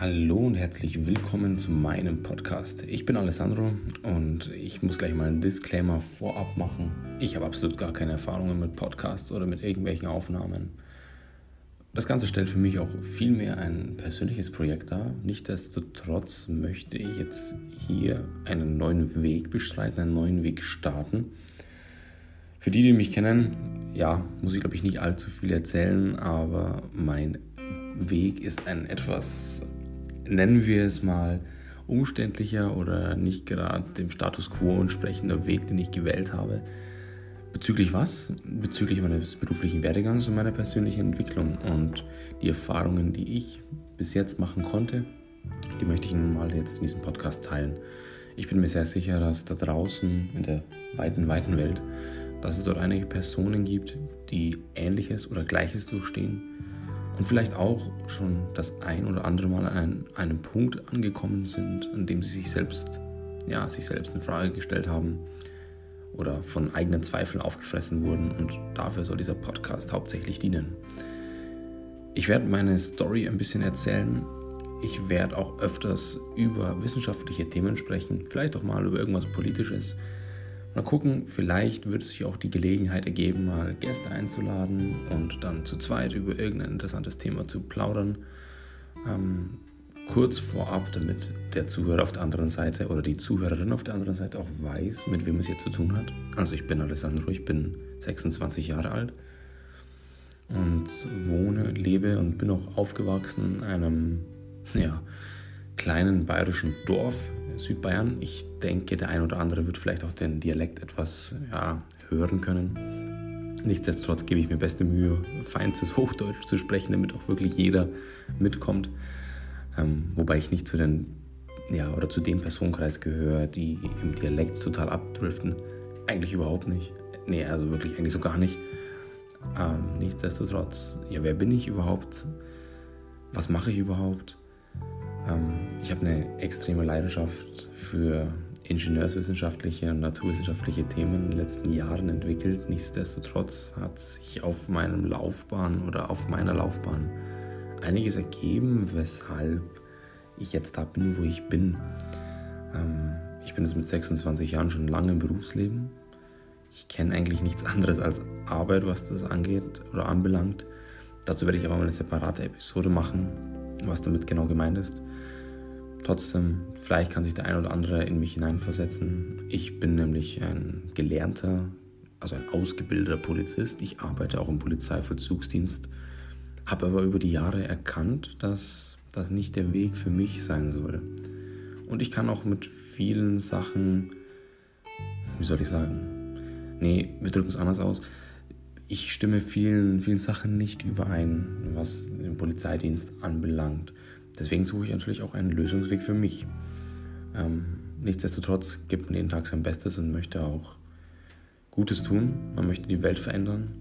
Hallo und herzlich willkommen zu meinem Podcast. Ich bin Alessandro und ich muss gleich mal einen Disclaimer vorab machen. Ich habe absolut gar keine Erfahrungen mit Podcasts oder mit irgendwelchen Aufnahmen. Das Ganze stellt für mich auch vielmehr ein persönliches Projekt dar. Nichtsdestotrotz möchte ich jetzt hier einen neuen Weg bestreiten, einen neuen Weg starten. Für die, die mich kennen, ja, muss ich glaube ich nicht allzu viel erzählen, aber mein Weg ist ein etwas nennen wir es mal, umständlicher oder nicht gerade dem Status quo entsprechender Weg, den ich gewählt habe. Bezüglich was? Bezüglich meines beruflichen Werdegangs und meiner persönlichen Entwicklung und die Erfahrungen, die ich bis jetzt machen konnte, die möchte ich nun mal jetzt in diesem Podcast teilen. Ich bin mir sehr sicher, dass da draußen in der weiten, weiten Welt, dass es dort einige Personen gibt, die Ähnliches oder Gleiches durchstehen und vielleicht auch schon das ein oder andere Mal an einem Punkt angekommen sind, an dem sie sich selbst, ja, sich selbst eine Frage gestellt haben oder von eigenen Zweifeln aufgefressen wurden und dafür soll dieser Podcast hauptsächlich dienen. Ich werde meine Story ein bisschen erzählen. Ich werde auch öfters über wissenschaftliche Themen sprechen, vielleicht auch mal über irgendwas Politisches. Mal gucken, vielleicht wird sich auch die Gelegenheit ergeben, mal Gäste einzuladen und dann zu zweit über irgendein interessantes Thema zu plaudern. Ähm, kurz vorab, damit der Zuhörer auf der anderen Seite oder die Zuhörerin auf der anderen Seite auch weiß, mit wem es hier zu tun hat. Also ich bin Alessandro, ich bin 26 Jahre alt und wohne, lebe und bin auch aufgewachsen in einem ja, kleinen bayerischen Dorf Südbayern. Ich denke, der ein oder andere wird vielleicht auch den Dialekt etwas ja, hören können. Nichtsdestotrotz gebe ich mir beste Mühe, feinstes Hochdeutsch zu sprechen, damit auch wirklich jeder mitkommt. Ähm, wobei ich nicht zu den ja, oder zu dem Personenkreis gehöre, die im Dialekt total abdriften. Eigentlich überhaupt nicht. Nee, also wirklich eigentlich so gar nicht. Ähm, nichtsdestotrotz, ja, wer bin ich überhaupt? Was mache ich überhaupt? Ähm, ich habe eine extreme Leidenschaft für ingenieurswissenschaftliche und naturwissenschaftliche Themen in den letzten Jahren entwickelt. Nichtsdestotrotz hat sich auf meinem Laufbahn oder auf meiner Laufbahn einiges ergeben, weshalb ich jetzt da bin, wo ich bin. Ähm, ich bin jetzt mit 26 Jahren schon lange im Berufsleben. Ich kenne eigentlich nichts anderes als Arbeit, was das angeht oder anbelangt. Dazu werde ich aber mal eine separate Episode machen, was damit genau gemeint ist. Trotzdem, vielleicht kann sich der ein oder andere in mich hineinversetzen. Ich bin nämlich ein gelernter, also ein ausgebildeter Polizist. Ich arbeite auch im Polizeivollzugsdienst, habe aber über die Jahre erkannt, dass das nicht der Weg für mich sein soll. Und ich kann auch mit vielen Sachen, wie soll ich sagen, nee, wir drücken es anders aus. Ich stimme vielen, vielen Sachen nicht überein, was den Polizeidienst anbelangt. Deswegen suche ich natürlich auch einen Lösungsweg für mich. Ähm, nichtsdestotrotz gibt man jeden Tag sein Bestes und möchte auch Gutes tun. Man möchte die Welt verändern.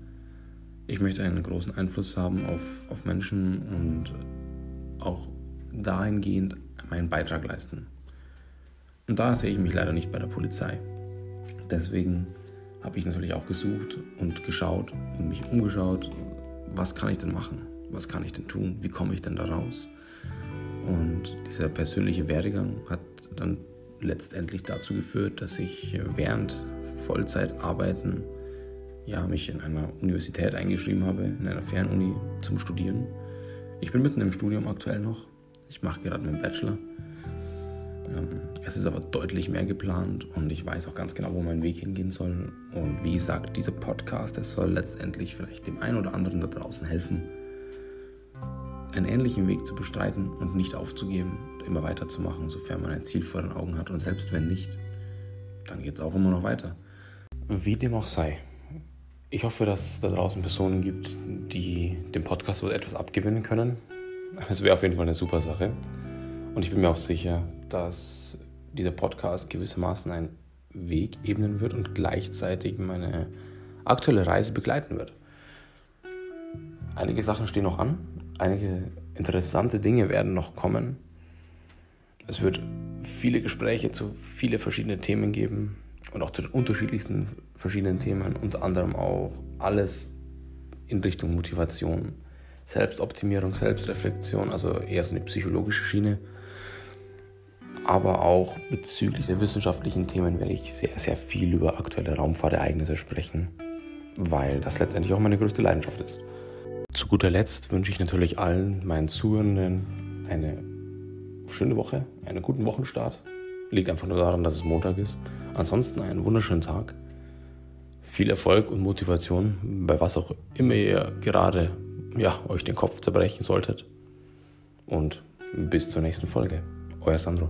Ich möchte einen großen Einfluss haben auf, auf Menschen und auch dahingehend meinen Beitrag leisten. Und da sehe ich mich leider nicht bei der Polizei. Deswegen habe ich natürlich auch gesucht und geschaut und mich umgeschaut, was kann ich denn machen? Was kann ich denn tun? Wie komme ich denn da raus? Und dieser persönliche Werdegang hat dann letztendlich dazu geführt, dass ich während Vollzeitarbeiten ja, mich in einer Universität eingeschrieben habe, in einer Fernuni zum Studieren. Ich bin mitten im Studium aktuell noch. Ich mache gerade meinen Bachelor. Ähm, es ist aber deutlich mehr geplant und ich weiß auch ganz genau, wo mein Weg hingehen soll. Und wie gesagt, dieser Podcast, der soll letztendlich vielleicht dem einen oder anderen da draußen helfen, einen ähnlichen Weg zu bestreiten und nicht aufzugeben und immer weiterzumachen, sofern man ein Ziel vor den Augen hat. Und selbst wenn nicht, dann geht es auch immer noch weiter. Wie dem auch sei. Ich hoffe, dass es da draußen Personen gibt, die dem Podcast etwas abgewinnen können. Es wäre auf jeden Fall eine super Sache. Und ich bin mir auch sicher, dass dieser Podcast gewissermaßen einen Weg ebnen wird und gleichzeitig meine aktuelle Reise begleiten wird. Einige Sachen stehen noch an, einige interessante Dinge werden noch kommen. Es wird viele Gespräche zu viele verschiedene Themen geben und auch zu den unterschiedlichsten verschiedenen Themen, unter anderem auch alles in Richtung Motivation, Selbstoptimierung, Selbstreflexion, also eher so eine psychologische Schiene. Aber auch bezüglich der wissenschaftlichen Themen werde ich sehr, sehr viel über aktuelle Raumfahrtereignisse sprechen, weil das letztendlich auch meine größte Leidenschaft ist. Zu guter Letzt wünsche ich natürlich allen meinen Zuhörenden eine schöne Woche, einen guten Wochenstart. Liegt einfach nur daran, dass es Montag ist. Ansonsten einen wunderschönen Tag. Viel Erfolg und Motivation bei was auch immer ihr gerade ja, euch den Kopf zerbrechen solltet. Und bis zur nächsten Folge. Euer Sandro.